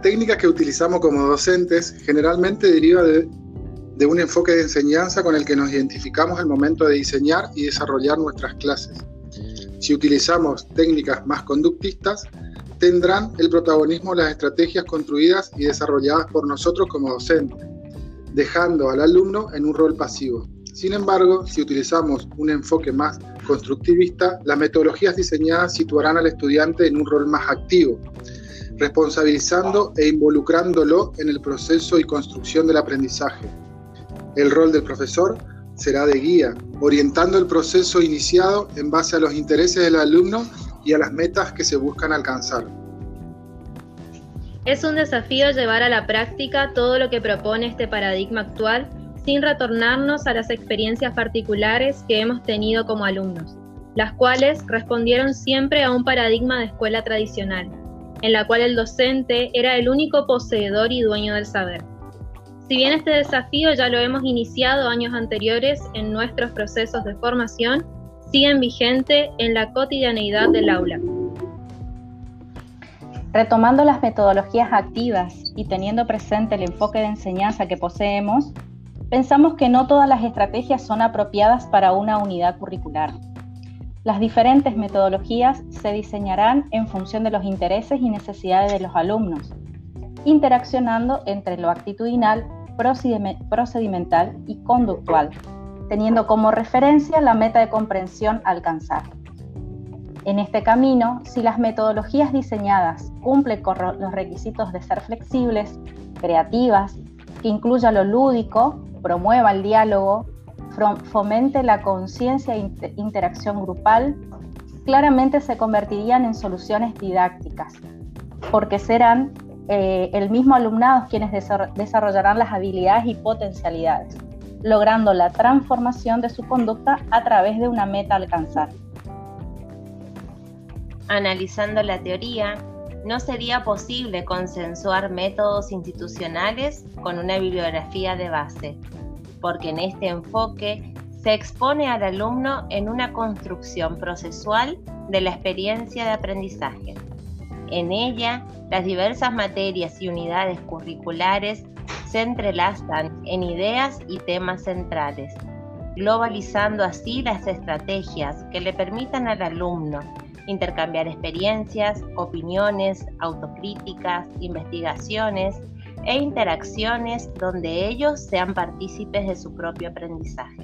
técnica que utilizamos como docentes generalmente deriva de, de un enfoque de enseñanza con el que nos identificamos al momento de diseñar y desarrollar nuestras clases. Si utilizamos técnicas más conductistas, tendrán el protagonismo las estrategias construidas y desarrolladas por nosotros como docentes, dejando al alumno en un rol pasivo. Sin embargo, si utilizamos un enfoque más constructivista, las metodologías diseñadas situarán al estudiante en un rol más activo, responsabilizando e involucrándolo en el proceso y construcción del aprendizaje. El rol del profesor será de guía, orientando el proceso iniciado en base a los intereses del alumno y a las metas que se buscan alcanzar. Es un desafío llevar a la práctica todo lo que propone este paradigma actual sin retornarnos a las experiencias particulares que hemos tenido como alumnos, las cuales respondieron siempre a un paradigma de escuela tradicional, en la cual el docente era el único poseedor y dueño del saber. Si bien este desafío ya lo hemos iniciado años anteriores en nuestros procesos de formación, siguen vigente en la cotidianeidad del aula. Retomando las metodologías activas y teniendo presente el enfoque de enseñanza que poseemos, pensamos que no todas las estrategias son apropiadas para una unidad curricular. Las diferentes metodologías se diseñarán en función de los intereses y necesidades de los alumnos, interaccionando entre lo actitudinal, procedimental y conductual, teniendo como referencia la meta de comprensión a alcanzar. En este camino, si las metodologías diseñadas cumplen con los requisitos de ser flexibles, creativas, que incluya lo lúdico, promueva el diálogo, fomente la conciencia e interacción grupal, claramente se convertirían en soluciones didácticas, porque serán eh, el mismo alumnado quienes desarrollarán las habilidades y potencialidades, logrando la transformación de su conducta a través de una meta a alcanzar. Analizando la teoría, no sería posible consensuar métodos institucionales con una bibliografía de base, porque en este enfoque se expone al alumno en una construcción procesual de la experiencia de aprendizaje. En ella, las diversas materias y unidades curriculares se entrelazan en ideas y temas centrales, globalizando así las estrategias que le permitan al alumno intercambiar experiencias, opiniones, autocríticas, investigaciones e interacciones donde ellos sean partícipes de su propio aprendizaje.